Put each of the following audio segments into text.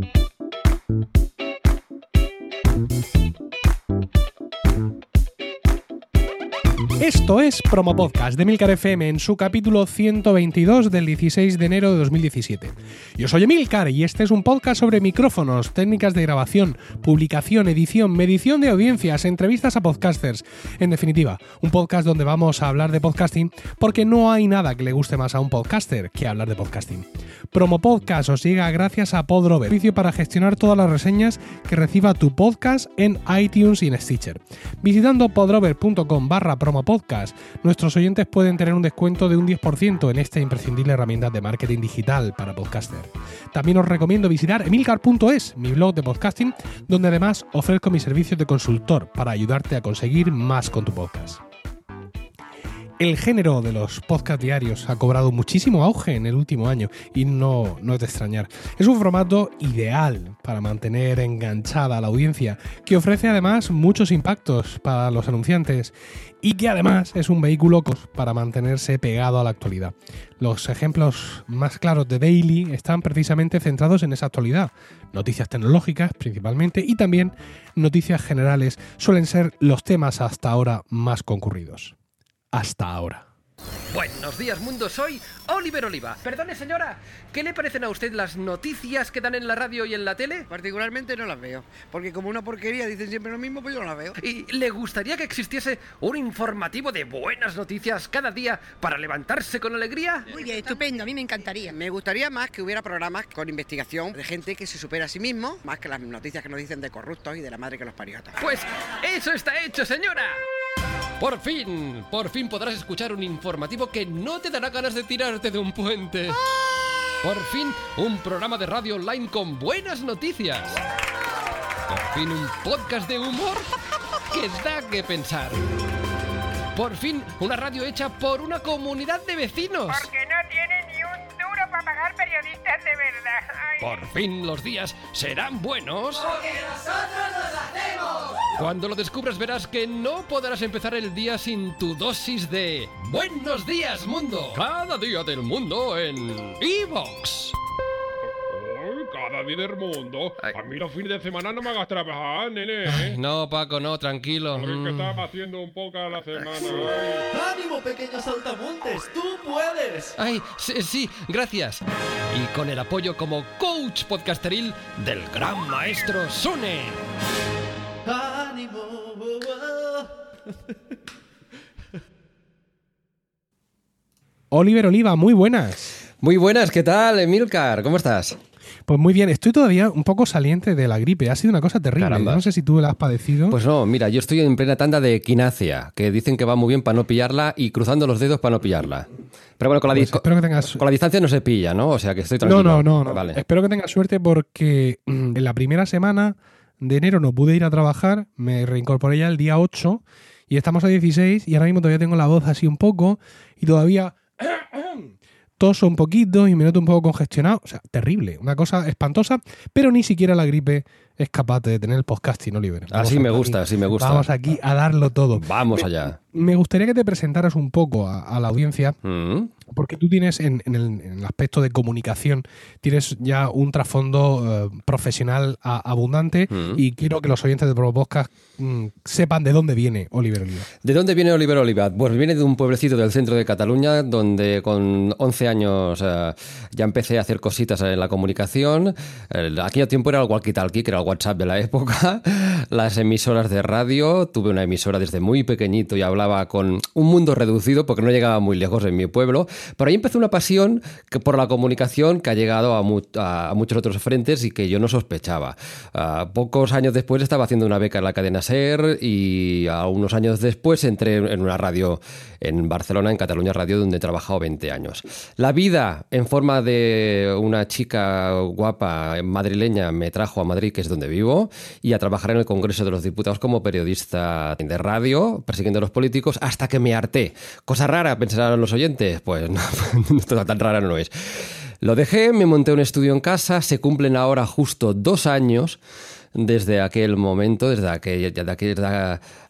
Thank you. Esto es Promo Podcast de Milcar FM en su capítulo 122 del 16 de enero de 2017. Yo soy Emilcar y este es un podcast sobre micrófonos, técnicas de grabación, publicación, edición, medición de audiencias, entrevistas a podcasters. En definitiva, un podcast donde vamos a hablar de podcasting porque no hay nada que le guste más a un podcaster que hablar de podcasting. Promo Podcast os llega gracias a Podrover, servicio para gestionar todas las reseñas que reciba tu podcast en iTunes y en Stitcher. Visitando podrover.com barra podcast, nuestros oyentes pueden tener un descuento de un 10% en esta imprescindible herramienta de marketing digital para podcaster. También os recomiendo visitar emilcar.es, mi blog de podcasting, donde además ofrezco mis servicios de consultor para ayudarte a conseguir más con tu podcast. El género de los podcast diarios ha cobrado muchísimo auge en el último año y no, no es de extrañar. Es un formato ideal para mantener enganchada a la audiencia, que ofrece además muchos impactos para los anunciantes y que además es un vehículo para mantenerse pegado a la actualidad. Los ejemplos más claros de Daily están precisamente centrados en esa actualidad. Noticias tecnológicas principalmente y también noticias generales suelen ser los temas hasta ahora más concurridos hasta ahora. Buenos días, mundo. Soy Oliver Oliva. Perdone, señora. ¿Qué le parecen a usted las noticias que dan en la radio y en la tele? Particularmente no las veo. Porque como una porquería dicen siempre lo mismo, pues yo no las veo. ¿Y le gustaría que existiese un informativo de buenas noticias cada día para levantarse con alegría? Muy bien, estupendo. A mí me encantaría. Me gustaría más que hubiera programas con investigación de gente que se supera a sí mismo, más que las noticias que nos dicen de corruptos y de la madre que los parió. Pues eso está hecho, señora. Por fin, por fin podrás escuchar un informativo que no te dará ganas de tirarte de un puente. Por fin, un programa de radio online con buenas noticias. Por fin, un podcast de humor que da que pensar. Por fin, una radio hecha por una comunidad de vecinos. Porque no tiene pagar periodistas de verdad. Ay. Por fin los días serán buenos. Porque nosotros los hacemos. Cuando lo descubras verás que no podrás empezar el día sin tu dosis de Buenos días mundo. Cada día del mundo en Evox. Día del mundo. Ay. A mí los fines de semana no me hagas trabajar, nene. No, Paco, no, tranquilo. Porque es que Mm. estaba haciendo un poco a la semana. Ay. ¡Ánimo, pequeños saltamontes! ¡Tú puedes! Ay, sí, sí, gracias. Y con el apoyo como coach podcasteril del gran maestro Sune. ¡Ánimo! oh, oh. Oliver Oliva, muy buenas. Muy buenas, ¿qué tal, Emilcar? ¿Cómo estás? Pues muy bien, estoy todavía un poco saliente de la gripe. Ha sido una cosa terrible. Caramba. No sé si tú la has padecido. Pues no, mira, yo estoy en plena tanda de quinacia, que dicen que va muy bien para no pillarla y cruzando los dedos para no pillarla. Pero bueno, con la, Pues que tengas. con la distancia no se pilla, ¿no? O sea que estoy tranquilo. no, no, no. Vale. Espero que tengas suerte porque mm, en la primera semana de enero no pude ir a trabajar. Me reincorporé ya el día 8 y estamos a 16 y ahora mismo todavía tengo la voz así un poco y todavía toso un poquito y me noto un poco congestionado. O sea, terrible. Una cosa espantosa, pero ni siquiera la gripe es capaz de tener el podcasting, Oliver. Vamos Así me aquí- gusta, así me gusta. Vamos aquí a darlo todo. Vamos allá. Me gustaría que te presentaras un poco a, a la audiencia, Mm. Porque tú tienes en, en el, en el aspecto de comunicación, tienes ya un trasfondo eh, profesional a- abundante Mm. y quiero que los oyentes de Pro Podcast mm, sepan de dónde viene Oliver Oliva. ¿De dónde viene Oliver Oliva? Pues viene de un pueblecito del centro de Cataluña donde con 11 años eh, ya empecé a hacer cositas en la comunicación. El- aquello tiempo era el walkie-talkie, que era el WhatsApp de la época. Las emisoras de radio. Tuve una emisora desde muy pequeñito y hablaba con un mundo reducido porque no llegaba muy lejos en mi pueblo. Pero ahí empezó una pasión que por la comunicación que ha llegado a, mu- a muchos otros frentes y que yo no sospechaba. Ah, pocos años después estaba haciendo una beca en la cadena SER y a unos años después entré en una radio en Barcelona, en Cataluña Radio, donde he trabajado 20 años. La vida en forma de una chica guapa madrileña me trajo a Madrid, que es donde vivo, y a trabajar en el Congreso de los Diputados como periodista de radio, persiguiendo a los políticos, hasta que me harté. Cosa rara, pensarán los oyentes. Pues no, tan rara no es. Lo dejé, me monté un estudio en casa, se cumplen ahora justo dos años desde aquel momento, desde aquel,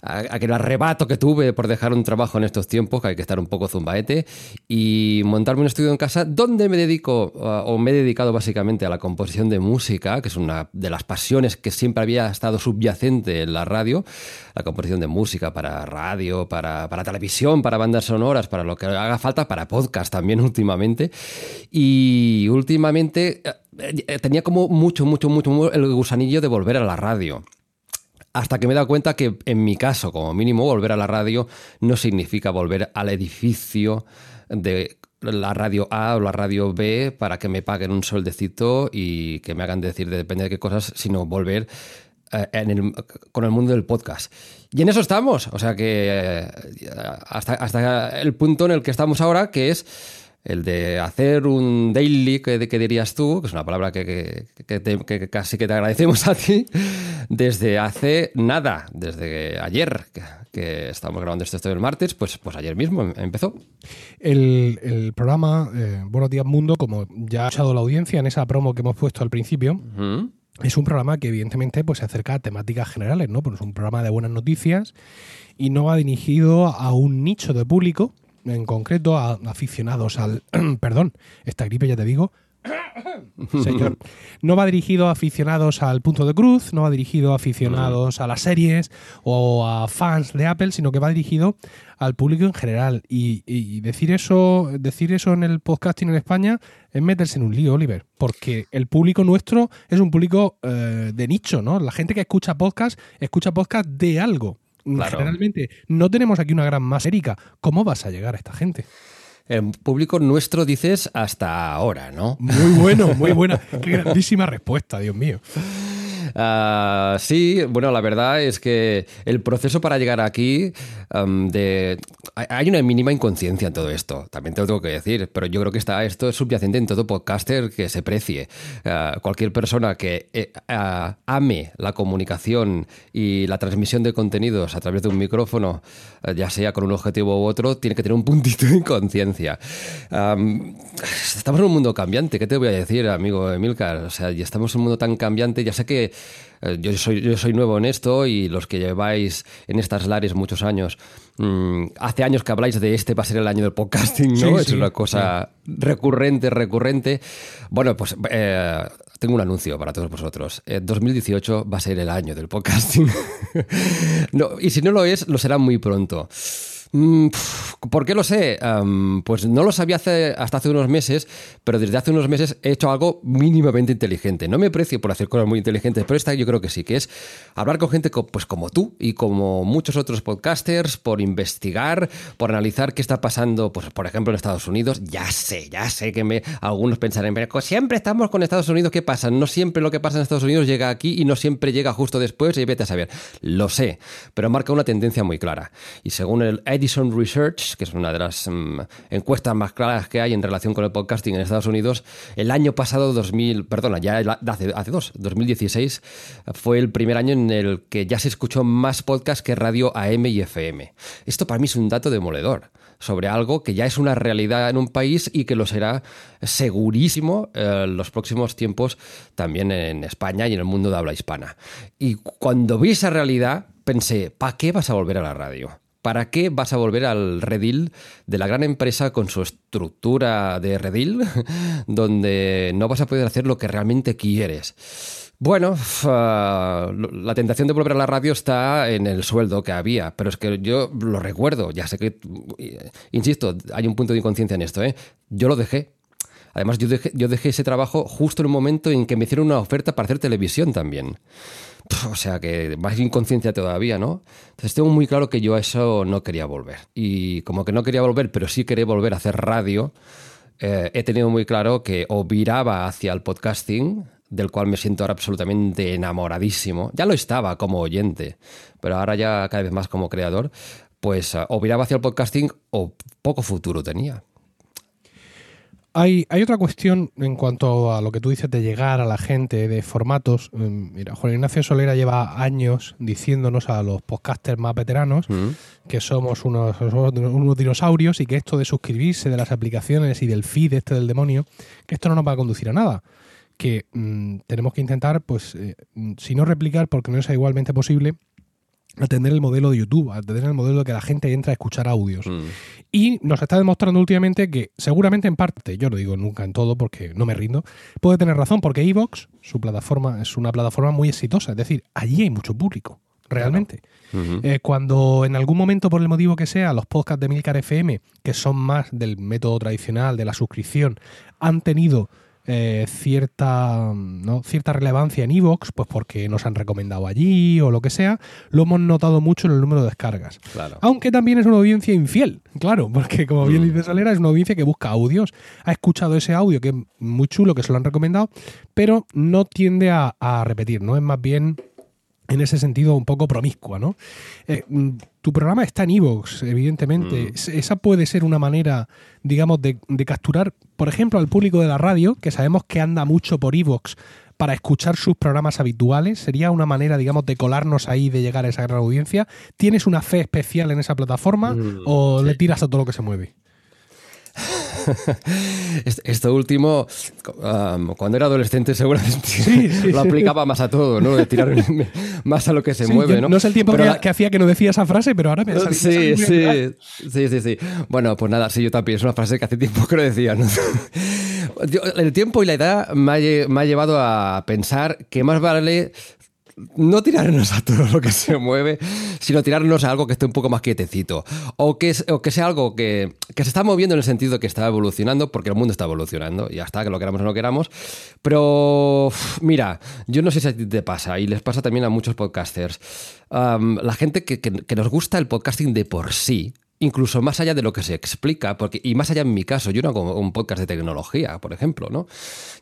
aquel, arrebato que tuve por dejar un trabajo en estos tiempos, que hay que estar un poco zumbaete, y montarme un estudio en casa donde me dedico, o me he dedicado básicamente a la composición de música, que es una de las pasiones que siempre había estado subyacente en la radio, la composición de música para radio, para, para televisión, para bandas sonoras, para lo que haga falta, para podcast también últimamente. Y últimamente eh, tenía como mucho, mucho, mucho mu- el gusanillo de volver a la radio. Hasta que me he dado cuenta que en mi caso, como mínimo, volver a la radio no significa volver al edificio de la radio A o la radio B para que me paguen un sueldecito y que me hagan decir de depende de qué cosas, sino volver eh, con el mundo del podcast. Y en eso estamos. O sea que eh, hasta, hasta el punto en el que estamos ahora, que es el de hacer un daily, que, que dirías tú, que es una palabra que, que- que te- que casi que te agradecemos a ti, desde hace nada, desde ayer, que, estamos grabando esto, esto el martes, pues, pues ayer mismo em- empezó. El, el programa eh, Buenos Días Mundo, como ya ha escuchado la audiencia en esa promo que hemos puesto al principio, es un programa que evidentemente pues, se acerca a temáticas generales, ¿no? Pues es un programa de buenas noticias y no va dirigido a un nicho de público, en concreto a aficionados al... perdón, esta gripe ya te digo. Señor. No va dirigido a aficionados al punto de cruz, no va dirigido a aficionados a las series o a fans de Apple, sino que va dirigido al público en general. Y, y decir eso, decir eso en el podcasting en España es meterse en un lío, Oliver. Porque el público nuestro es un público eh, de nicho, ¿no? La gente que escucha podcast, escucha podcast de algo. Claro. Generalmente no tenemos aquí una gran masa érica. ¿Cómo vas a llegar a esta gente? El público nuestro dices hasta ahora, ¿no? Muy bueno, muy buena. Qué grandísima respuesta, Dios mío. Ah, sí, bueno, la verdad es que el proceso para llegar aquí, hay- una mínima inconsciencia en todo esto, también te lo tengo que decir, pero yo creo que está, esto es subyacente en todo podcaster que se precie. Ah, cualquier persona que eh, ame la comunicación y la transmisión de contenidos a través de un micrófono, eh, ya sea con un objetivo u otro, tiene que tener un puntito de inconsciencia. Am, estamos en un mundo cambiante, ¿qué te voy a decir, amigo Emilcar? O sea, ya estamos en un mundo tan cambiante, ya sé que yo soy, yo soy nuevo en esto y los que lleváis en estas lares muchos años, mm, hace años que habláis de este va a ser el año del podcasting, ¿no? Sí, es sí, una cosa recurrente, recurrente. Bueno, pues eh, tengo un anuncio para todos vosotros. Eh, 2018 va a ser el año del podcasting. no, y si no lo es, lo será muy pronto. Mm, ¿Por qué lo sé? Pues no lo sabía hace- hasta hace unos meses, pero desde hace unos meses he hecho algo mínimamente inteligente. No me precio por hacer cosas muy inteligentes, pero esta yo creo que sí, que es hablar con gente pues como tú y como muchos otros podcasters, por investigar, por analizar qué está pasando, pues por ejemplo en Estados Unidos. Ya sé, ya sé que me, algunos pensarán, pero siempre estamos con Estados Unidos, ¿qué pasa? No siempre lo que pasa en Estados Unidos llega aquí y no siempre llega justo después y vete a saber. Lo sé, pero marca una tendencia muy clara. Y según el Edison Research, que es una de las mm, encuestas más claras que hay en relación con el podcasting en Estados Unidos, el año pasado, 2000, perdona, ya hace, hace dos, 2016, fue el primer año en el que ya se escuchó más podcast que radio AM y FM. Esto para mí es un dato demoledor sobre algo que ya es una realidad en un país y que lo será segurísimo eh, los próximos tiempos también en España y en el mundo de habla hispana. Y cuando vi esa realidad pensé, ¿para qué vas a volver a la radio? ¿Para qué vas a volver al redil de la gran empresa con su estructura de redil, donde no vas a poder hacer lo que realmente quieres? Bueno, ah, la tentación de volver a la radio está en el sueldo que había, pero es que yo lo recuerdo, ya sé que, eh, insisto, hay un punto de inconsciencia en esto, ¿eh? Yo lo dejé. Además, yo dejé, yo dejé ese trabajo justo en un momento en que me hicieron una oferta para hacer televisión también. O sea que más inconsciencia todavía, ¿no? Entonces tengo muy claro que yo a eso no quería volver. Y como que no quería volver, pero sí quería volver a hacer radio, eh, he tenido muy claro que o viraba hacia el podcasting, del cual me siento ahora absolutamente enamoradísimo. Ya lo estaba como oyente, pero ahora ya cada vez más como creador. Pues eh, o viraba hacia el podcasting o poco futuro tenía. Hay, hay otra cuestión en cuanto a lo que tú dices de llegar a la gente, de formatos. Mm, Mira, Juan Ignacio Solera lleva años diciéndonos a los podcasters más veteranos Mm. que somos unos, somos unos dinosaurios y que esto de suscribirse de las aplicaciones y del feed este del demonio, que esto no nos va a conducir a nada. que mm, tenemos que intentar, pues, eh, si no replicar, porque no es igualmente posible, atender el modelo de YouTube, atender el modelo de que la gente entra a escuchar audios. Mm. Y nos está demostrando últimamente que seguramente en parte, yo no digo nunca en todo porque no me rindo, puede tener razón porque Evox, su plataforma, es una plataforma muy exitosa, es decir, allí hay mucho público, realmente. Eh, cuando en algún momento, por el motivo que sea, los podcasts de Milcar FM, que son más del método tradicional de la suscripción, han tenido eh, cierta, ¿no? cierta relevancia en Evox, pues porque nos han recomendado allí o lo que sea, lo hemos notado mucho en el número de descargas. Claro. Aunque también es una audiencia infiel, claro, porque como bien dice Solera, es una audiencia que busca audios, ha escuchado ese audio que es muy chulo, que se lo han recomendado, pero no tiende a, a repetir, ¿no? Es más bien en ese sentido un poco promiscua, ¿no? Eh, mm, tu programa está en Evox, evidentemente. Mm. Es- Esa puede ser una manera, digamos, de, de capturar, por ejemplo, al público de la radio, que sabemos que anda mucho por Evox para escuchar sus programas habituales. Sería una manera, digamos, de colarnos ahí, de llegar a esa gran audiencia. ¿Tienes una fe especial en esa plataforma Mm, o le tiras a todo lo que se mueve? Est- Esto último, um, cuando era adolescente seguramente Sí, sí, lo aplicaba más a todo, ¿no? De tirar más a lo que se Sí, mueve, ¿no? no sé el tiempo Pero que, la- que hacía que no decía esa frase, pero ahora me ha Sí, sí, sí, sí. Bueno, pues nada, sí, yo también. Es una frase que hace tiempo que no decía. ¿no? Yo- el tiempo y la edad me ha, me ha llevado a pensar que más vale no tirarnos a todo lo que se mueve, sino tirarnos a algo que esté un poco más quietecito. O que, o que sea algo que, que se está moviendo en el sentido de que está evolucionando, porque el mundo está evolucionando, y ya está, que lo queramos o no queramos. Pero, mira, yo no sé si a ti te pasa, y les pasa también a muchos podcasters. La gente que- que nos gusta el podcasting de por sí, incluso más allá de lo que se explica, porque, y más allá en mi caso, yo no hago un podcast de tecnología, por ejemplo, ¿no?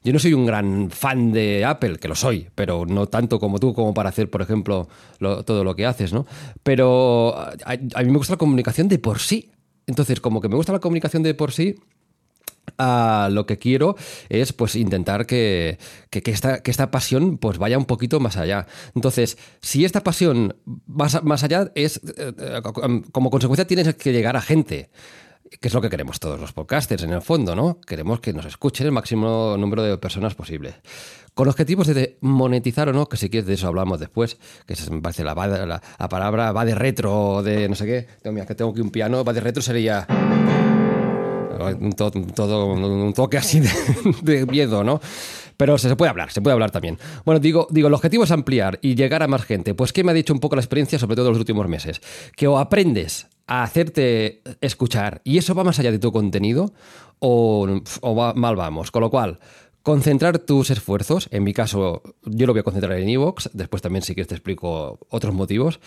Yo no soy un gran fan de Apple, que lo soy, pero no tanto como tú, como para hacer, por ejemplo, lo- todo lo que haces, ¿no? Pero a mí me gusta la comunicación de por sí. Entonces, como que me gusta la comunicación de por sí, Ah, lo que quiero es pues intentar que, que- esta, que esta pasión pues vaya un poquito más allá. Entonces, si esta pasión más, más allá es, eh, eh, como consecuencia tienes que llegar a gente, que es lo que queremos todos los podcasters en el fondo, ¿no? Queremos que nos escuchen el máximo número de personas posible. Con objetivos de monetizar o no, que si quieres de eso hablamos después, que se me parece la, palabra va de retro de no sé qué. Tengo, mira, que tengo aquí un piano, va de retro sería todo, un toque así de, miedo, ¿no? Pero se, puede hablar, se puede hablar también. Bueno, digo, digo, el objetivo es ampliar y llegar a más gente. Pues, ¿qué me ha dicho un poco la experiencia, sobre todo en los últimos meses? Que o aprendes a hacerte escuchar y eso va más allá de tu contenido o, va- mal vamos. Con lo cual, concentrar tus esfuerzos, en mi caso yo lo voy a concentrar en Evox, después también si quieres te explico otros motivos,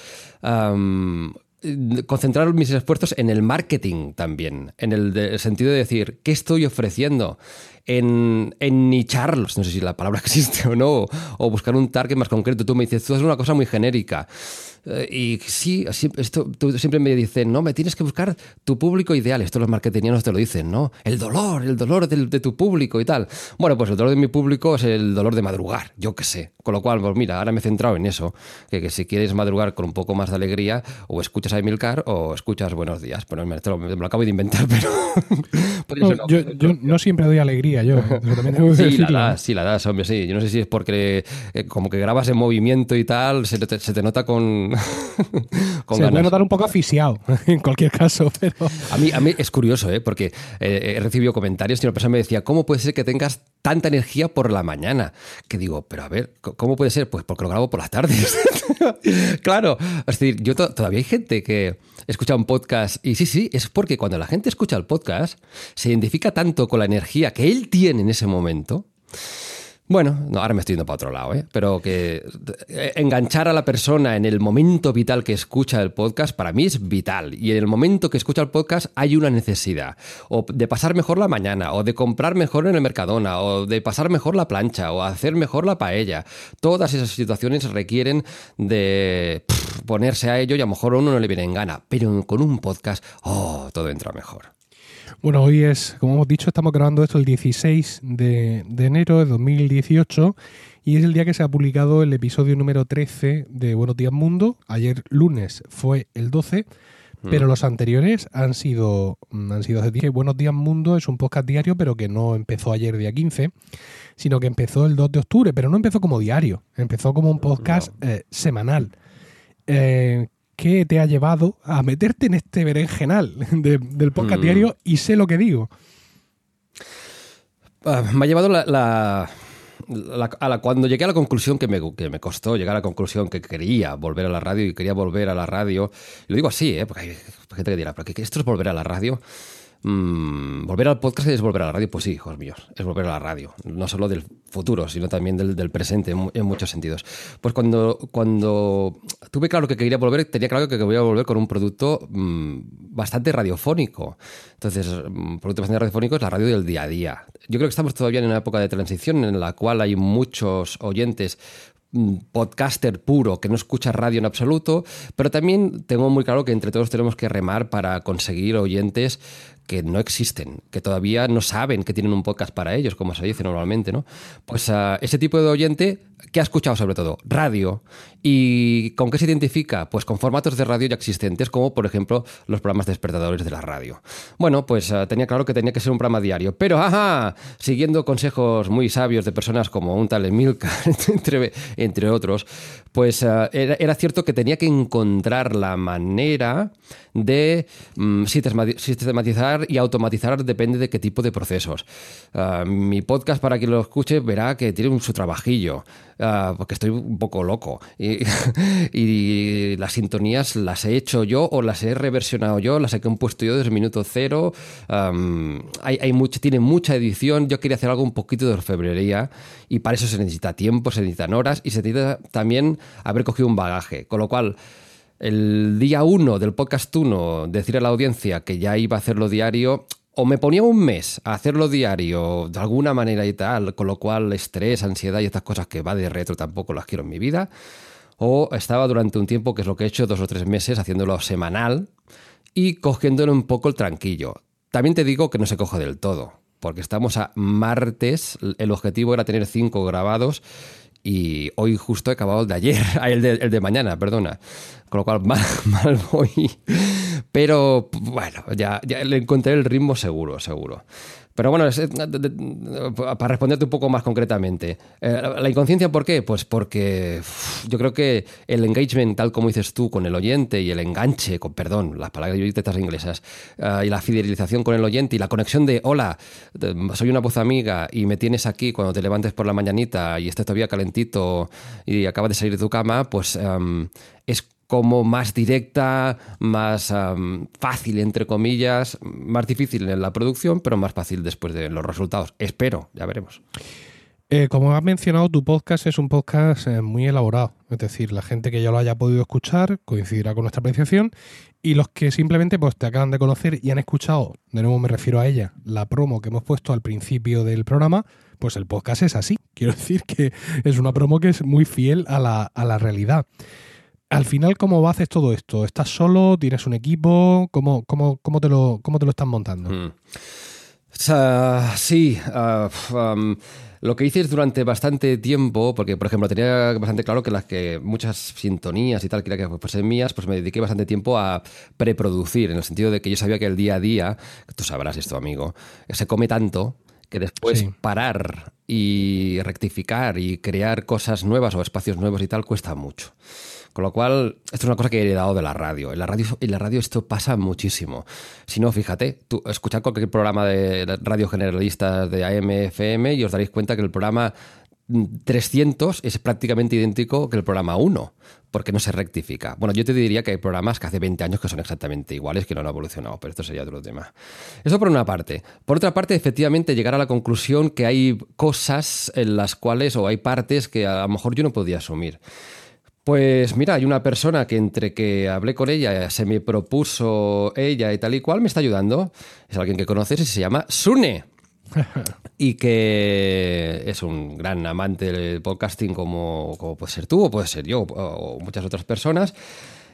concentrar mis esfuerzos en el marketing también, en el, el sentido de decir, ¿qué estoy ofreciendo? En, en nicharlos, no sé si la palabra existe o no, o buscar un target más concreto. Tú me dices, tú haces una cosa muy genérica. Eh, y sí, así- esto, tú siempre me dicen, no, me tienes que buscar tu público ideal. Esto los marketingianos te lo dicen, ¿no? El dolor, el dolor del- de, tu público y tal. Bueno, pues el dolor de mi público es el dolor de madrugar, yo qué sé. Con lo cual, pues mira, ahora me he centrado en eso. Que, que si quieres madrugar con un poco más de alegría, o escuchas a Emilcar o escuchas Buenos Días. Bueno, me, lo, me lo acabo de inventar, pero... No, yo, yo no siempre doy alegría, yo. eso también tengo que Sí, la das, sí, la das, hombre, sí. Yo no sé si es porque eh, como que grabas en movimiento y tal, se te, se te nota con, con Se puede ganas. notar un poco asfixiado, en cualquier caso, pero... A mí, a mí es curioso, ¿eh? porque eh, he recibido comentarios y una persona me decía, ¿cómo puede ser que tengas tanta energía por la mañana? Que digo, pero a ver, ¿cómo puede ser? Pues porque lo grabo por las tardes. claro, es decir, yo to- todavía hay gente que escucha un podcast y sí, sí, es porque cuando la gente escucha el podcast se identifica tanto con la energía que él tiene en ese momento. Bueno, no, ahora me estoy yendo para otro lado, ¿eh? pero que eh, enganchar a la persona en el momento vital que escucha el podcast para mí es vital. Y en el momento que escucha el podcast hay una necesidad. O de pasar mejor la mañana, o de comprar mejor en el Mercadona, o de pasar mejor la plancha, o hacer mejor la paella. Todas esas situaciones requieren de ponerse a ello y a lo mejor a uno no le viene en gana. Pero con un podcast, oh, todo entra mejor. Bueno, hoy es, como hemos dicho, estamos grabando esto el 16 de, de enero de 2018 y es el día que se ha publicado el episodio número 13 de Buenos Días Mundo. Ayer lunes fue el 12, pero los anteriores han sido, mm, han sido hace. Buenos Días Mundo es un podcast diario, pero que no empezó ayer día 15, sino que empezó el 2 de octubre, pero no empezó como diario, empezó como un podcast eh, semanal. Eh, ¿Qué te ha llevado a meterte en este berenjenal de- del podcast Mm. diario y sé lo que digo? Ah, me ha llevado la, la- la- a la- cuando llegué a la conclusión que me, que me costó llegar a la conclusión que quería volver a la radio y quería volver a la radio. Y lo digo así, ¿eh? porque hay gente que dirá, ¿pero qué, qué esto es volver a la radio? Mm, volver al podcast es volver a la radio, pues sí, hijos míos, es volver a la radio, no solo del futuro, sino también del, presente en, mu- en muchos sentidos. Pues cuando, cuando tuve claro que quería volver, tenía claro que quería volver con un producto mm, bastante radiofónico. Entonces, un producto bastante radiofónico es la radio del día a día. Yo creo que estamos todavía en una época de transición en la cual hay muchos oyentes mm, podcaster puro que no escucha radio en absoluto, pero también tengo muy claro que entre todos tenemos que remar para conseguir oyentes que no existen, que todavía no saben que tienen un podcast para ellos, como se dice normalmente, ¿no? Pues ah, ese tipo de oyente que ha escuchado sobre todo radio y con qué se identifica, pues con formatos de radio ya existentes, como por ejemplo los programas despertadores de la radio. Bueno, pues ah, tenía claro que tenía que ser un programa diario, pero ajá, siguiendo consejos muy sabios de personas como un tal Emilcar, entre, otros, pues ah, era, cierto que tenía que encontrar la manera de mm, sistema- sistematizar y automatizar depende de qué tipo de procesos. Ah, mi podcast, para quien lo escuche, verá que tiene un, su trabajillo, porque estoy un poco loco. y las sintonías las he hecho yo o las he reversionado yo, las he compuesto yo desde el minuto cero. Hay, hay tiene mucha edición. Yo quería hacer algo un poquito de orfebrería y para eso se necesita tiempo, se necesitan horas y se necesita también haber cogido un bagaje. Con lo cual, el día uno del podcast 1, decir a la audiencia que ya iba a hacerlo diario, o me ponía un mes a hacerlo diario de alguna manera y tal, con lo cual estrés, ansiedad y estas cosas que va de retro tampoco las quiero en mi vida, o estaba durante un tiempo, que es lo que he hecho, dos o tres meses, haciéndolo semanal y cogiéndole un poco el tranquillo. También te digo que no se coge del todo, porque estamos a martes, el objetivo era tener cinco grabados y hoy justo he acabado el de ayer, el de, el de mañana, perdona. Con lo cual mal, mal voy. Pero bueno, ya, ya le encontré el ritmo seguro, seguro. Pero bueno, de- para responderte un poco más concretamente, eh, la inconsciencia, ¿por qué? Pues porque yo creo que el engagement, tal como dices tú, con el oyente y el enganche, con perdón, las palabras estas inglesas, eh, y la fidelización con el oyente y la conexión de, hola, soy una voz amiga y me tienes aquí cuando te levantes por la mañanita y estés todavía calentito y acabas de salir de tu cama, pues em, es como más directa, más fácil, entre comillas, más difícil en la producción, pero más fácil después de los resultados. Espero, ya veremos. Eh, como has mencionado, tu podcast es un podcast eh, muy elaborado. Es decir, la gente que ya lo haya podido escuchar coincidirá con nuestra apreciación y los que simplemente pues, te acaban de conocer y han escuchado, de nuevo me refiero a ella, la promo que hemos puesto al principio del programa, pues el podcast es así. Quiero decir que es una promo que es muy fiel a la, a la realidad. Al final, ¿cómo haces todo esto? ¿Estás solo? ¿Tienes un equipo? ¿Cómo, cómo, cómo, te, lo, cómo te lo están montando? Mm. Sí, ah, lo que hice es durante bastante tiempo, porque por ejemplo tenía bastante claro que las que muchas sintonías y tal que fuesen mías, pues me dediqué bastante tiempo a preproducir, en el sentido de que yo sabía que el día a día, tú sabrás esto amigo, se come tanto que después Sí. parar y rectificar y crear cosas nuevas o espacios nuevos y tal cuesta mucho. Con lo cual, esto es una cosa que he heredado de la radio. En la radio, en la radio esto pasa muchísimo. Si no, fíjate, tú escuchad cualquier programa de radio generalista de AM, FM y os daréis cuenta que el programa mm, 300 es prácticamente idéntico que el programa 1, porque no se rectifica. Bueno, yo te diría que hay programas que hace 20 años que son exactamente iguales, que no han evolucionado, pero esto sería otro tema. Eso por una parte. Por otra parte, efectivamente, llegar a la conclusión que hay cosas en las cuales, o hay partes que a lo mejor yo no podía asumir. Pues mira, hay una persona que entre que hablé con ella, se me propuso ella y tal y cual, me está ayudando. Es alguien que conoces y se llama Sune. y que es un gran amante del podcasting como, como puede ser tú o puede ser yo o, o muchas otras personas.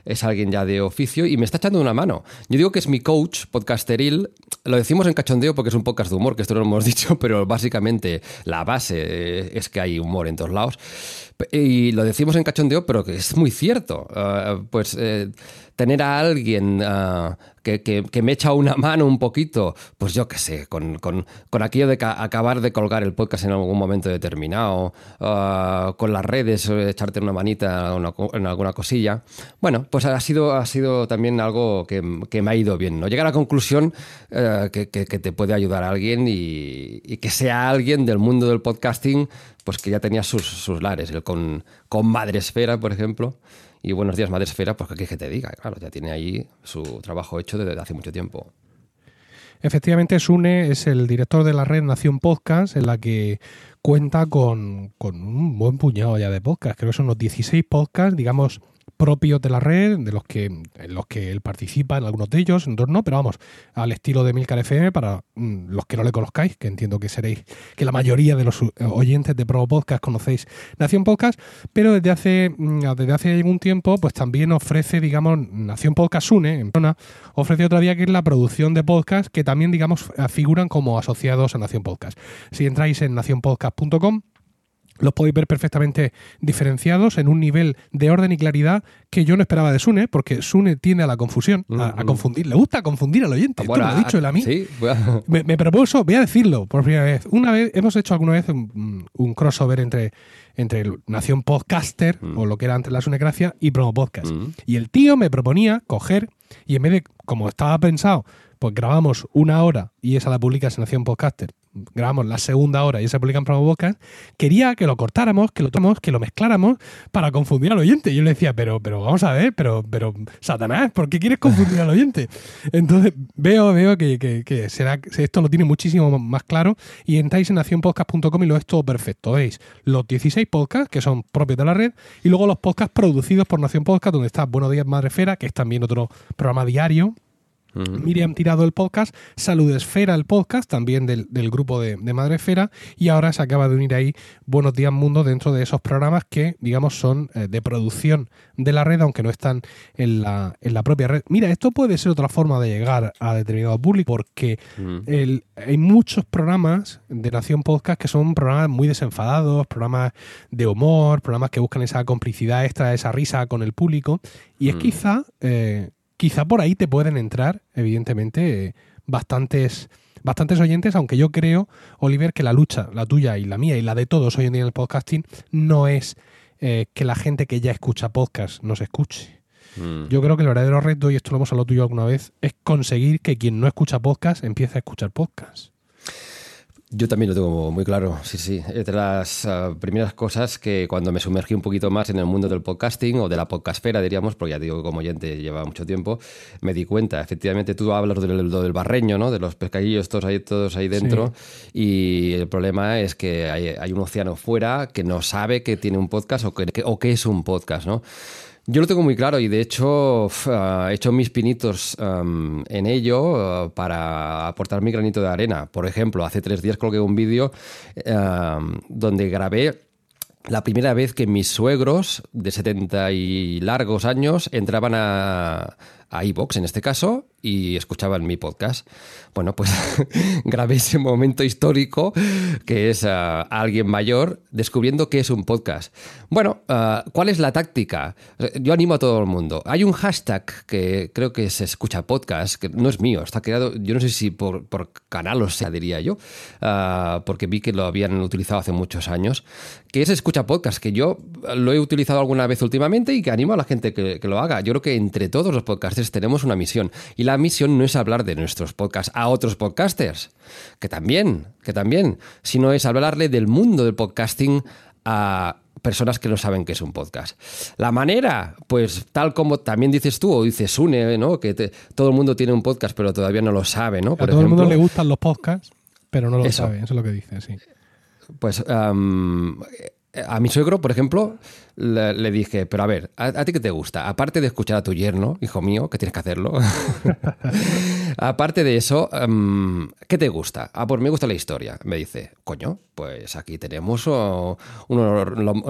Es alguien ya de oficio y me está echando una mano. Yo digo que es mi coach podcasteril. Lo decimos en cachondeo porque es un podcast de humor, que esto no lo hemos dicho, pero básicamente la base es que hay humor en todos lados. Y lo decimos en cachondeo, pero que es muy cierto. Uh, pues eh, tener a alguien ah, que, que- me echa una mano un poquito, pues yo qué sé, con, con- con aquello de ca- acabar de colgar el podcast en algún momento determinado, ah, con las redes, eh, echarte una manita en, alguna cosilla. Bueno, pues ha sido, ha sido también algo que, que me ha ido bien, ¿no? Llegar a la conclusión eh, que, te puede ayudar a alguien y, y que sea alguien del mundo del podcasting, pues que ya tenía sus, sus lares, el con, con Madresfera, por ejemplo. Y buenos días, Madresfera, pues que quieres que te diga, claro, ya tiene ahí su trabajo hecho desde hace mucho tiempo. Efectivamente, Sune es el director de la red Nación Podcast, en la que cuenta con, con un buen puñado ya de podcasts. Creo que son unos 16 podcasts, digamos, propios de la red, de los que, en los que él participa, en algunos de ellos, en otros no, pero vamos, al estilo de Milcar FM, para mm, los que no le conozcáis, que entiendo que seréis, que la mayoría de los eh, oyentes de Pro Podcast conocéis Nación Podcast, pero desde hace, mm, desde hace algún tiempo, pues también ofrece, digamos, Nación Podcast Une, en persona, ofrece otra vía que es la producción de podcast, que también, digamos, figuran como asociados a Nación Podcast. Si entráis en nacionpodcast.com, los podéis ver perfectamente diferenciados en un nivel de orden y claridad que yo no esperaba de Sune, porque Sune tiende a la confusión, a, a confundir. Le gusta confundir al oyente. Bueno, me lo ha dicho él a mí. Sí, bueno, Me, me propuso, voy a decirlo por primera vez. Una vez, hemos hecho alguna vez un, un crossover entre, entre Nación Podcaster, o lo que era antes la Sunecracia, y Promo Podcast. Mm. Y el tío me proponía coger, y en vez de, como estaba pensado, pues grabamos una hora y esa la publicas en Nación Podcaster, grabamos la segunda hora y esa publica en Promo Podcast, quería que lo cortáramos, que lo tomamos, que lo mezcláramos para confundir al oyente. Y yo le decía, pero, pero vamos a ver, pero, pero, Satanás, ¿por qué quieres confundir al oyente? Entonces veo, veo que, que- que será, esto lo tiene muchísimo más claro y entráis en nacionpodcast.com y lo es todo perfecto. Veis los 16 podcasts que son propios de la red y luego los podcasts producidos por Nación Podcast, donde está Buenos Días Madrefera, que es también otro programa diario Miriam Tirado el podcast, Salud Esfera el podcast, también del, del grupo de, de Madre Esfera, y ahora se acaba de unir ahí Buenos Días Mundo dentro de esos programas que, digamos, son eh, de producción de la red, aunque no están en la, en la propia red. Mira, esto puede ser otra forma de llegar a determinado público, porque el- hay muchos programas de Nación Podcast que son programas muy desenfadados, programas de humor, programas que buscan esa complicidad extra, esa risa con el público, y es Mm. quizá... eh, quizá por ahí te pueden entrar, evidentemente, eh, bastantes, bastantes oyentes, aunque yo creo, Oliver, que la lucha, la tuya y la mía y la de todos hoy en día en el podcasting, no es eh, que la gente que ya escucha podcast nos escuche. Mm. Yo creo que el verdadero reto, y esto lo hemos hablado tú y yo alguna vez, es conseguir que quien no escucha podcast empiece a escuchar podcast. Yo también lo tengo muy claro, sí, sí. Es de las ah, primeras cosas que cuando me sumergí un poquito más en el mundo del podcasting o de la podcastfera, diríamos, porque ya digo que como oyente lleva mucho tiempo, me di cuenta. Efectivamente, tú hablas del, del barreño, ¿no? De los pescadillos todos ahí, todos ahí dentro. Y el problema es que hay, hay un océano fuera que no sabe que tiene un podcast o que, que- o que es un podcast, ¿no? Yo lo tengo muy claro y de hecho ah, he hecho mis pinitos en ello ah, para aportar mi granito de arena. Por ejemplo, hace tres días colgué un vídeo donde grabé la primera vez que mis suegros de 70 y largos años entraban a, a iVoox, en este caso, y escuchaban mi podcast. Bueno, pues grabé ese momento histórico que es ah, alguien mayor descubriendo qué es un podcast. Bueno, ah, ¿cuál es la táctica? Yo animo a todo el mundo. Hay un hashtag que creo que se escucha podcast, que no es mío, está creado, yo no sé si por, canal o sea, diría yo, ah, porque vi que lo habían utilizado hace muchos años, que es escucha podcast, que yo lo he utilizado alguna vez últimamente y que animo a la gente que, que lo haga. Yo creo que entre todos los tenemos una misión y la misión no es hablar de nuestros podcasts a otros podcasters, que también, que también, sino es hablarle del mundo del podcasting a personas que no saben qué es un podcast. La manera, pues tal como también dices tú o dices Sune, ¿no? Que te- todo el mundo tiene un podcast pero todavía no lo sabe, ¿no? a todo el mundo le gustan los podcasts, pero no lo Eso. sabe, eso es lo que dice, sí. Pues am, a mi suegro, por ejemplo, le, dije, pero a ver, ¿a, ti qué te gusta? Aparte de escuchar a tu yerno, hijo mío, que tienes que hacerlo. Aparte de eso, am, ¿qué te gusta? Ah, pues me gusta la historia. Me dice, coño, pues aquí tenemos unos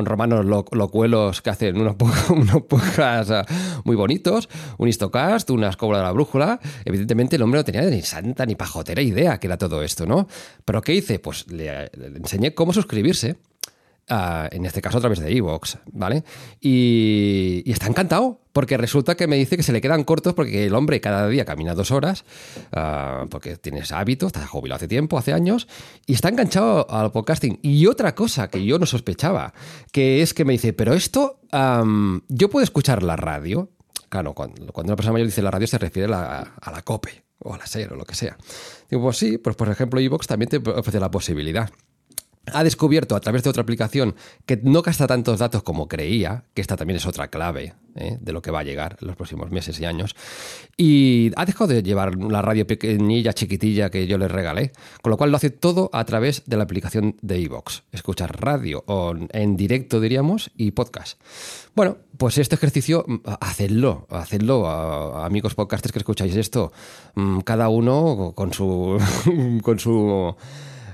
romanos lo- locuelos que hacen unos, unos podcasts ah, muy bonitos, un histocast, una escobla de la brújula. Evidentemente el hombre no tenía ni santa ni pajotera idea que era todo esto, ¿no? Pero ¿qué hice? Pues le enseñé cómo suscribirse. Ah, en este caso a través de Evox, ¿vale? Y, y está encantado, porque resulta que me dice que se le quedan cortos porque el hombre cada día camina dos horas, ah, porque tiene ese hábito, está jubilado hace tiempo, hace años, y está enganchado al podcasting. Y otra cosa que yo no sospechaba, que es que me dice, pero esto, am, yo puedo escuchar la radio. Claro, cuando, cuando una persona mayor dice la radio se refiere a la, a la COPE o a la SER o lo que sea. Digo, pues sí, pues por ejemplo, Evox también te ofrece la posibilidad ha descubierto a través de otra aplicación que no gasta tantos datos como creía, que esta también es otra clave ¿eh? de lo que va a llegar en los próximos meses y años, y ha dejado de llevar la radio pequeñilla, chiquitilla que yo le regalé, con lo cual lo hace todo a través de la aplicación de iVoox. Escuchar radio o en directo, diríamos, y podcast. Bueno, pues este ejercicio, mm, hacedlo, hacedlo, a- amigos podcasters que escucháis esto, mm, cada uno con su... con su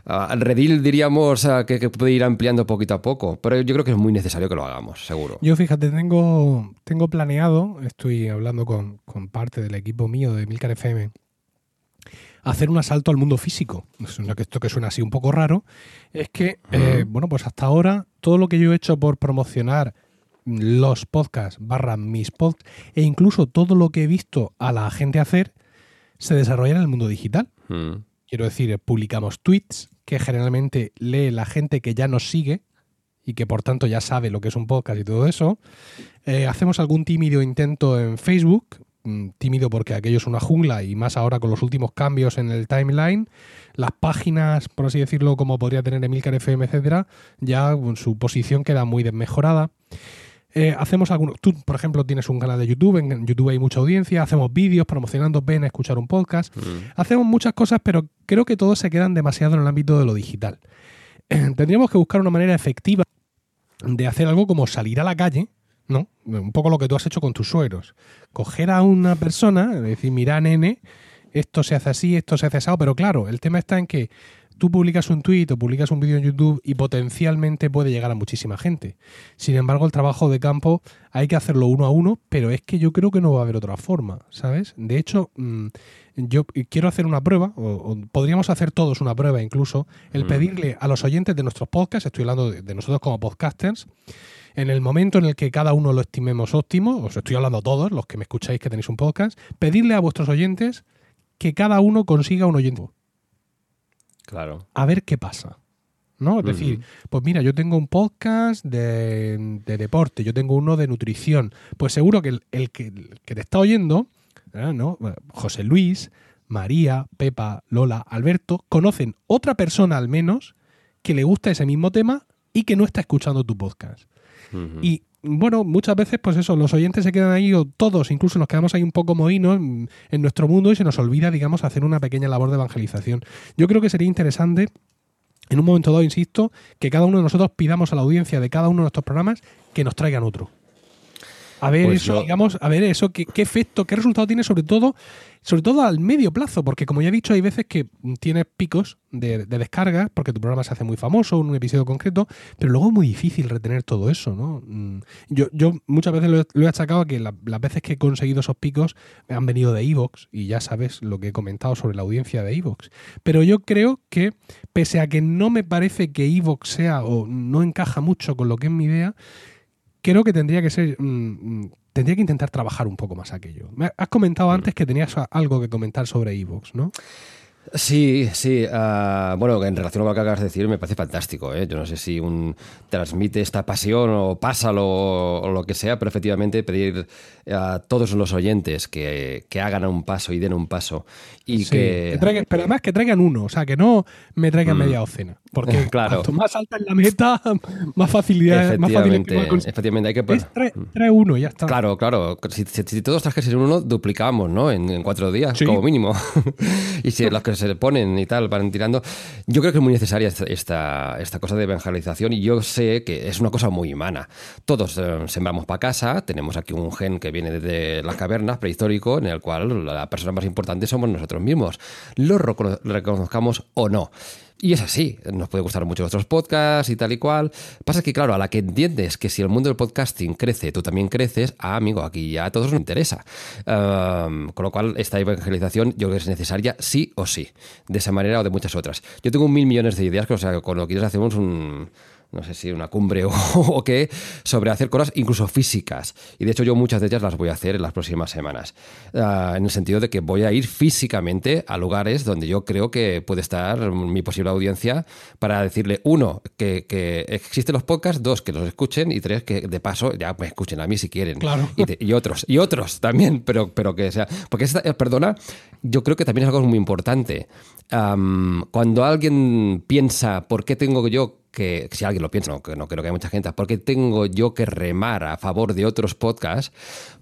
al redil diríamos ah, que, que puede ir ampliando poquito a poco, pero yo creo que es muy necesario que lo hagamos, seguro. Yo fíjate, tengo, tengo planeado, estoy hablando con, con parte del equipo mío de Milcar FM, hacer un asalto al mundo físico. Esto que suena así un poco raro, es que, eh, bueno, pues hasta ahora todo lo que yo he hecho por promocionar los podcasts barra mis podcasts e incluso todo lo que he visto a la gente hacer se desarrolla en el mundo digital. Mm. Quiero decir, publicamos tweets que generalmente lee la gente que ya nos sigue y que por tanto ya sabe lo que es un podcast y todo eso. Eh, hacemos algún tímido intento en Facebook, mm, tímido porque aquello es una jungla y más ahora con los últimos cambios en el timeline. Las páginas, por así decirlo, como podría tener Emilcar FM, etcétera, ya mm, su posición queda muy desmejorada. Eh, hacemos algunos. Tú, por ejemplo, tienes un canal de YouTube. En YouTube hay mucha audiencia. Hacemos vídeos promocionando. Ven a escuchar un podcast. Hacemos muchas cosas, pero creo que todos se quedan demasiado en el ámbito de lo digital. Tendríamos que buscar una manera efectiva de hacer algo como salir a la calle, ¿no? Un poco lo que tú has hecho con tus suegros. Coger a una persona, decir, mira, nene, esto se hace así, esto se hace así, pero claro, el tema está en que tú publicas un tweet o publicas un vídeo en YouTube y potencialmente puede llegar a muchísima gente. Sin embargo, el trabajo de campo hay que hacerlo uno a uno, pero es que yo creo que no va a haber otra forma, ¿sabes? De hecho, mm, yo quiero hacer una prueba, o, podríamos hacer todos una prueba incluso, el Mm. pedirle a los oyentes de nuestros podcasts, estoy hablando de, de nosotros como podcasters, en el momento en el que cada uno lo estimemos óptimo, os estoy hablando a todos, los que me escucháis que tenéis un podcast, pedirle a vuestros oyentes que cada uno consiga un oyente Claro. a ver qué pasa. ¿No? Es decir, pues mira, yo tengo un podcast de, de deporte, yo tengo uno de nutrición. Pues seguro que el, el que, el que te está oyendo, ¿eh? ¿no? José Luis, María, Pepa, Lola, Alberto, conocen otra persona al menos que le gusta ese mismo tema y que no está escuchando tu podcast. Y bueno, muchas veces, pues eso, los oyentes se quedan ahí, o todos, incluso nos quedamos ahí un poco mohinos en nuestro mundo y se nos olvida, digamos, hacer una pequeña labor de evangelización. Yo creo que sería interesante, en un momento dado, insisto, que cada uno de nosotros pidamos a la audiencia de cada uno de nuestros programas que nos traigan otro. A ver Pues eso, yo- digamos, a ver eso, qué, qué efecto, qué resultado tiene, sobre todo, sobre todo al medio plazo, porque como ya he dicho, hay veces que tienes picos de, de descargas, porque tu programa se hace muy famoso, un episodio concreto, pero luego es muy difícil retener todo eso, ¿no? Mm, Yo, yo muchas veces lo he, lo he achacado a que la- las veces que he conseguido esos picos han venido de Evox, y ya sabes lo que he comentado sobre la audiencia de Evox. Pero yo creo que, pese a que no me parece que Evox sea o no encaja mucho con lo que es mi idea, creo que tendría que ser. mm, mm, tendría que intentar trabajar un poco más aquello. Me has comentado antes que tenías algo que comentar sobre Evox, ¿no? Sí, sí. ah, bueno, en relación a lo que acabas de decir, me parece fantástico. ¿eh? Yo no sé si un transmite esta pasión o pásalo o lo que sea, pero efectivamente pedir a todos los oyentes que, que hagan un paso y den un paso y Sí, que. que traigan- pero además que traigan uno, o sea, que no me traigan Mm. media docena. Porque Claro. cuanto más alta es la meta, más facilidad más fácil Efectivamente, hay que Es trae, trae uno ya está. Claro, claro. Si, si- si todos trajesen uno, duplicamos, ¿no? En, en cuatro días, Sí. como mínimo. y si los que se ponen y tal van tirando. Yo creo que es muy necesaria esta, esta, cosa de evangelización y yo sé que es una cosa muy humana. Todos eh, sembramos para casa, tenemos aquí un gen que viene desde las cavernas, prehistórico, en el cual la persona más importante somos nosotros mismos. Lo recono- reconozcamos o no. Y es así, nos puede gustar mucho nuestros podcasts y tal y cual. Pasa que, claro, a la que entiendes que si el mundo del podcasting crece, tú también creces, ah, amigo, aquí ya a todos nos interesa. Con lo cual, esta evangelización yo creo que es necesaria sí o sí, de esa manera o de muchas otras. Yo tengo mil millones de ideas, que, o sea, cuando quieres hacemos un, no sé si una cumbre o, o qué, sobre hacer cosas incluso físicas. Y de hecho yo muchas de ellas las voy a hacer en las próximas semanas. Ah, en el sentido de que voy a ir físicamente a lugares donde yo creo que puede estar mi posible audiencia para decirle, uno, que, que existen los podcasts, dos, que los escuchen y tres, que de paso ya me escuchen a mí si quieren. Claro. Y, te- y otros, y otros también, pero, pero que sea... Porque, esta- eh, perdona, yo creo que también es algo muy importante. Cuando alguien piensa, ¿por qué tengo yo que, si alguien lo piensa, no, no creo que haya mucha gente, ¿por qué tengo yo que remar a favor de otros podcasts?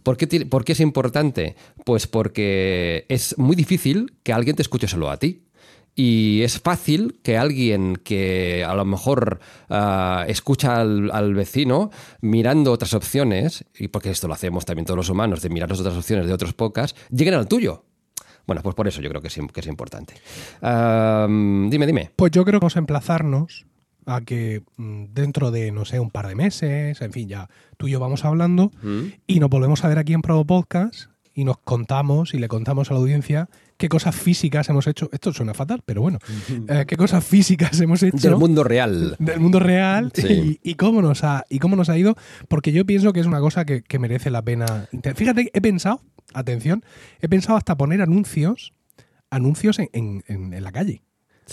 ¿Por qué, por qué es importante? Pues porque es muy difícil que alguien te escuche solo a ti. Y es fácil que alguien que a lo mejor ah, escucha al, al vecino mirando otras opciones, y porque esto lo hacemos también todos los humanos, de mirar las otras opciones de otros podcasts, lleguen al tuyo. Bueno, pues por eso yo creo que es, que es importante. Ah, dime, dime. Pues yo creo que vamos a emplazarnos a que mm, dentro de, no sé, un par de meses, en fin, ya tú y yo vamos hablando y nos volvemos a ver aquí en Provo Podcast y nos contamos y le contamos a la audiencia qué cosas físicas hemos hecho. Esto suena fatal, pero bueno, eh, qué cosas físicas hemos hecho Del mundo real. del mundo real Sí. y, y cómo nos ha y cómo nos ha ido, porque yo pienso que es una cosa que, que merece la pena. Fíjate, he pensado, atención, he pensado hasta poner anuncios, anuncios en- en- en la calle.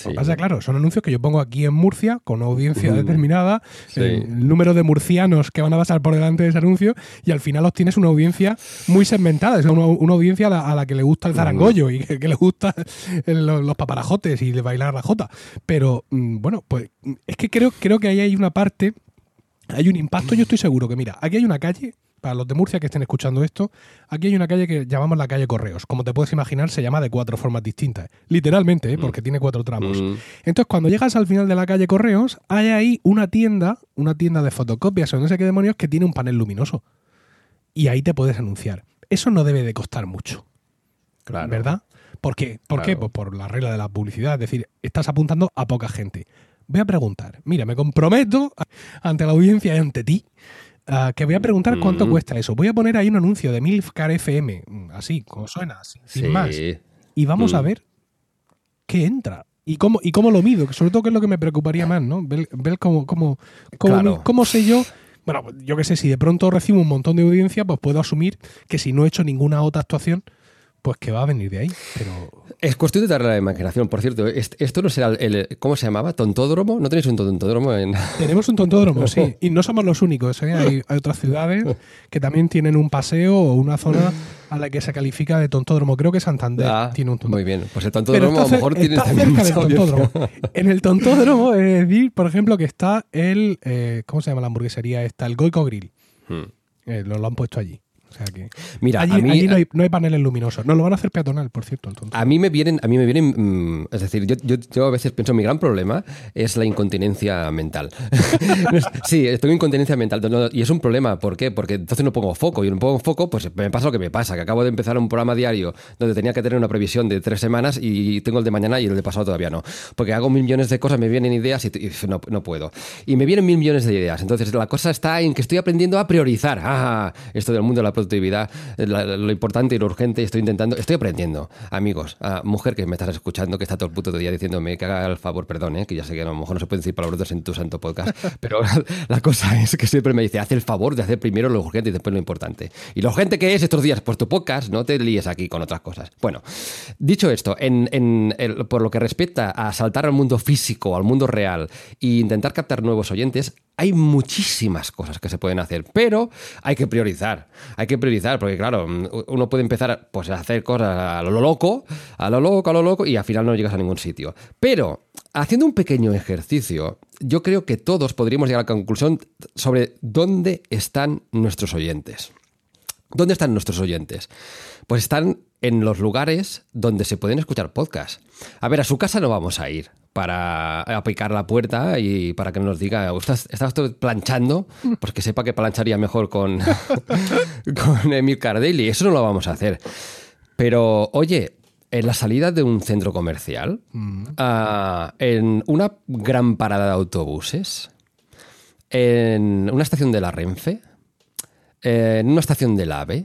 Lo que pasa, claro, son anuncios que yo pongo aquí en Murcia con audiencia determinada, Sí. el número de murcianos que van a pasar por delante de ese anuncio y al final obtienes una audiencia muy segmentada, es una, una audiencia a la, a la que le gusta el zarangollo y que, que le gusta el- los, paparajotes y de bailar la jota. Pero mm, bueno, pues es que creo, creo que ahí hay una parte, hay un impacto, yo estoy seguro que mira, aquí hay una calle, para los de Murcia que estén escuchando esto, aquí hay una calle que llamamos la calle Correos. Como te puedes imaginar, se llama de cuatro formas distintas. Literalmente, ¿eh? porque tiene cuatro tramos. Mm. Entonces, cuando llegas al final de la calle Correos, hay ahí una tienda, una tienda de fotocopias o no sé qué demonios, que tiene un panel luminoso. Y ahí te puedes anunciar. Eso no debe de costar mucho, Claro. ¿verdad? ¿Por qué? ¿Por qué? Pues por la regla de la publicidad. Es decir, estás apuntando a poca gente. Voy a preguntar. Mira, me comprometo ante la audiencia y ante ti. Ah, que voy a preguntar cuánto Mm. cuesta eso. Voy a poner ahí un anuncio de Milfcar FM, mm, así, como suena, sin Sí. más. Y vamos a Mm. ver qué entra. Y cómo, y cómo lo mido, que sobre todo que es lo que me preocuparía más, ¿no? Ver, ver cómo, cómo, cómo, Claro. cómo sé yo. Bueno, yo qué sé, si de pronto recibo un montón de audiencia, pues puedo asumir que si no he hecho ninguna otra actuación, pues que va a venir de ahí. Pero Es cuestión de darle la imaginación. Por cierto, est- esto no será el, el- ¿Cómo se llamaba? ¿Tontódromo? ¿No tenéis un tontódromo en.? tenemos un tontódromo, sí. Y no somos los únicos, ¿eh? hay, hay otras ciudades que también tienen un paseo o una zona a la que se califica de tontódromo. Creo que Santander Ah, tiene un tontódromo. Muy bien. Pues el tontódromo a está, lo mejor tiene está también cerca del tontódromo. En el tontódromo, decir, por ejemplo, que está el. eh, ¿Cómo se llama la hamburguesería esta? El Goico Grill. Hmm. Eh, lo, lo han puesto allí. O sea que. Mira, allí, a mí- allí no, hay, no hay paneles luminosos. No, lo van a hacer peatonal, por cierto. El tontódromo. A mí me vienen, a mí me vienen, mm, es decir, yo, yo, yo a veces pienso mi gran problema es la incontinencia mental. sí, tengo incontinencia mental no, y es un problema. ¿Por qué? Porque entonces no pongo foco y no pongo foco, pues me pasa lo que me pasa, que acabo de empezar un programa diario donde tenía que tener una previsión de tres semanas y tengo el de mañana y el de pasado todavía no, porque hago mil millones de cosas, me vienen ideas y, y no, no puedo. Y me vienen mil millones de ideas. Entonces la cosa está en que estoy aprendiendo a priorizar. Ah, esto del mundo de la productividad, la- lo importante y lo urgente, estoy intentando, estoy aprendiendo, amigos, a mujer que me estás escuchando, que está todo el puto día diciéndome que haga el favor, perdón, ¿eh? que ya sé que a lo mejor no se pueden decir palabras en tu santo podcast, pero la cosa es que siempre me dice, haz el favor de hacer primero lo urgente y después lo importante. Y lo urgente que es estos días, pues tu podcast, no te líes aquí con otras cosas. Bueno, dicho esto, en, en el- por lo que respecta a saltar al mundo físico, al mundo real e intentar captar nuevos oyentes, hay muchísimas cosas que se pueden hacer, pero hay que priorizar. Hay que priorizar, porque claro, uno puede empezar pues, a hacer cosas a lo loco, a lo loco, a lo loco, y al final no llegas a ningún sitio. Pero haciendo un pequeño ejercicio, yo creo que todos podríamos llegar a la conclusión sobre dónde están nuestros oyentes. ¿Dónde están nuestros oyentes? Pues están en los lugares donde se pueden escuchar podcasts. A ver, a su casa no vamos a ir para aplicar la puerta y para que nos diga, ¿estás, estás planchando? Pues que sepa que plancharía mejor con, con Emil Cardelli. Eso no lo vamos a hacer. Pero, oye, en la salida de un centro comercial, ah, en una gran parada de autobuses, en una estación de la Renfe, en una estación del AVE,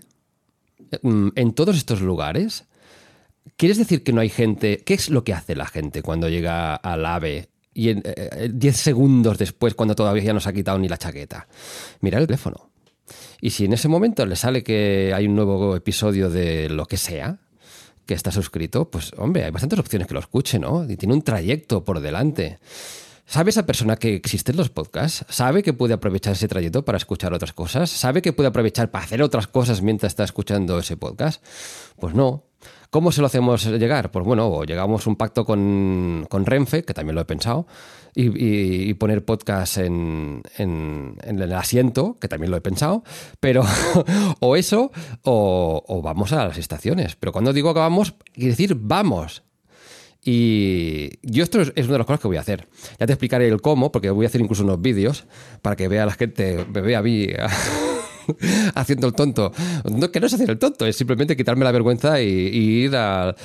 mm, en todos estos lugares, ¿quieres decir que no hay gente? ¿Qué es lo que hace la gente cuando llega al AVE y en 10 segundos después, cuando todavía ya no se ha quitado ni la chaqueta. Mira el teléfono. Y si en ese momento le sale que hay un nuevo episodio de lo que sea, que está suscrito, pues hombre, hay bastantes opciones que lo escuche, ¿no? Y tiene un trayecto por delante. ¿Sabe esa persona que existen los podcasts? ¿Sabe que puede aprovechar ese trayecto para escuchar otras cosas? ¿Sabe que puede aprovechar para hacer otras cosas mientras está escuchando ese podcast? Pues no. ¿Cómo se lo hacemos llegar? Pues bueno, llegamos a un pacto con, con Renfe, que también lo he pensado, y, poner podcast en, en, el asiento, que también lo he pensado, pero o eso o, o vamos a las estaciones. Pero cuando digo que vamos, quiere decir vamos. Y yo esto es, una de las cosas que voy a hacer. Ya te explicaré el cómo, porque voy a hacer incluso unos vídeos para que vea la gente, me vea a mí haciendo el tonto. No, que no es hacer el tonto, es simplemente quitarme la vergüenza y, ir al,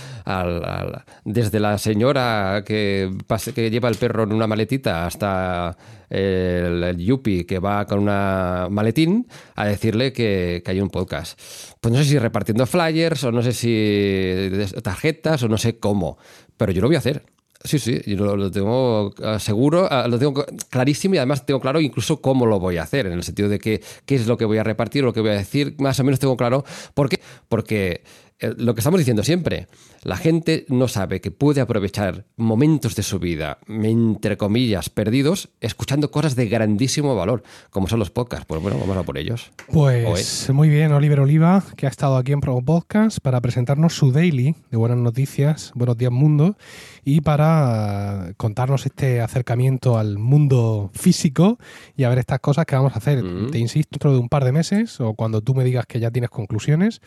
desde la señora que, que lleva el perro en una maletita hasta el, Yupi que va con una maletín a decirle que, que, hay un podcast. Pues no sé si repartiendo flyers o no sé si tarjetas o no sé cómo, pero yo lo voy a hacer. Sí, sí, yo lo, tengo ah, seguro, ah, lo tengo clarísimo y además tengo claro incluso cómo lo voy a hacer, en el sentido de que, qué es lo que voy a repartir, lo que voy a decir, más o menos tengo claro. ¿Por qué? Porque lo que estamos diciendo siempre, la gente no sabe que puede aprovechar momentos de su vida, entre comillas, perdidos, escuchando cosas de grandísimo valor, como son los podcasts. Pues bueno, vamos a por ellos. Pues muy bien, Oliver Oliva, que ha estado aquí en Pro Podcast para presentarnos su daily de buenas noticias, Buenos Días Mundo, y para contarnos este acercamiento al mundo físico y a ver estas cosas que vamos a hacer. Mm. Te insisto, dentro de un par de meses o cuando tú me digas que ya tienes conclusiones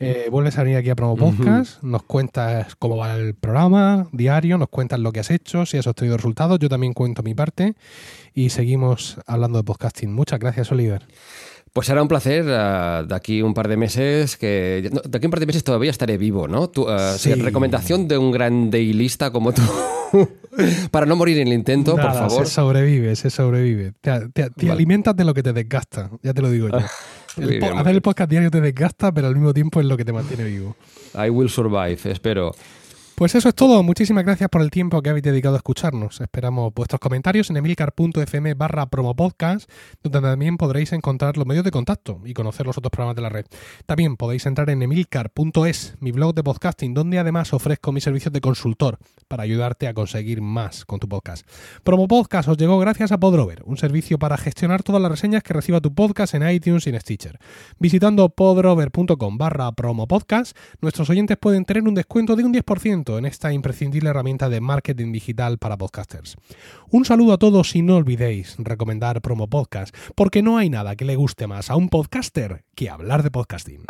eh, vuelves a venir aquí a Promo Podcast, nos cuentas cómo va el programa diario, nos cuentas lo que has hecho, si has obtenido resultados, yo también cuento mi parte y seguimos hablando de podcasting. Muchas gracias, Oliver. Pues será un placer uh, de aquí un par de meses, que de aquí un par de meses todavía estaré vivo, ¿no? Tu, uh, sí. Recomendación de un gran dailista como tú. Para no morir en el intento, por favor. Se sobrevive, se sobrevive. Te, alimentas de lo que te desgasta, ya te lo digo yo. Hacer el podcast diario te desgasta, pero al mismo tiempo es lo que te mantiene vivo. I will survive, espero. Pues eso es todo. Muchísimas gracias por el tiempo que habéis dedicado a escucharnos. Esperamos vuestros comentarios en emilcar.fm barra promopodcast, donde también podréis encontrar los medios de contacto y conocer los otros programas de la red. También podéis entrar en emilcar.es, mi blog de podcasting, donde además ofrezco mis servicios de consultor para ayudarte a conseguir más con tu podcast. Promopodcast os llegó gracias a Podrover, un servicio para gestionar todas las reseñas que reciba tu podcast en iTunes y en Stitcher. Visitando podrover.com barra promopodcast, nuestros oyentes pueden tener un descuento de un 10% en esta imprescindible herramienta de marketing digital para podcasters. Un saludo a todos y no olvidéis recomendar Promo Podcast, porque no hay nada que le guste más a un podcaster que hablar de podcasting.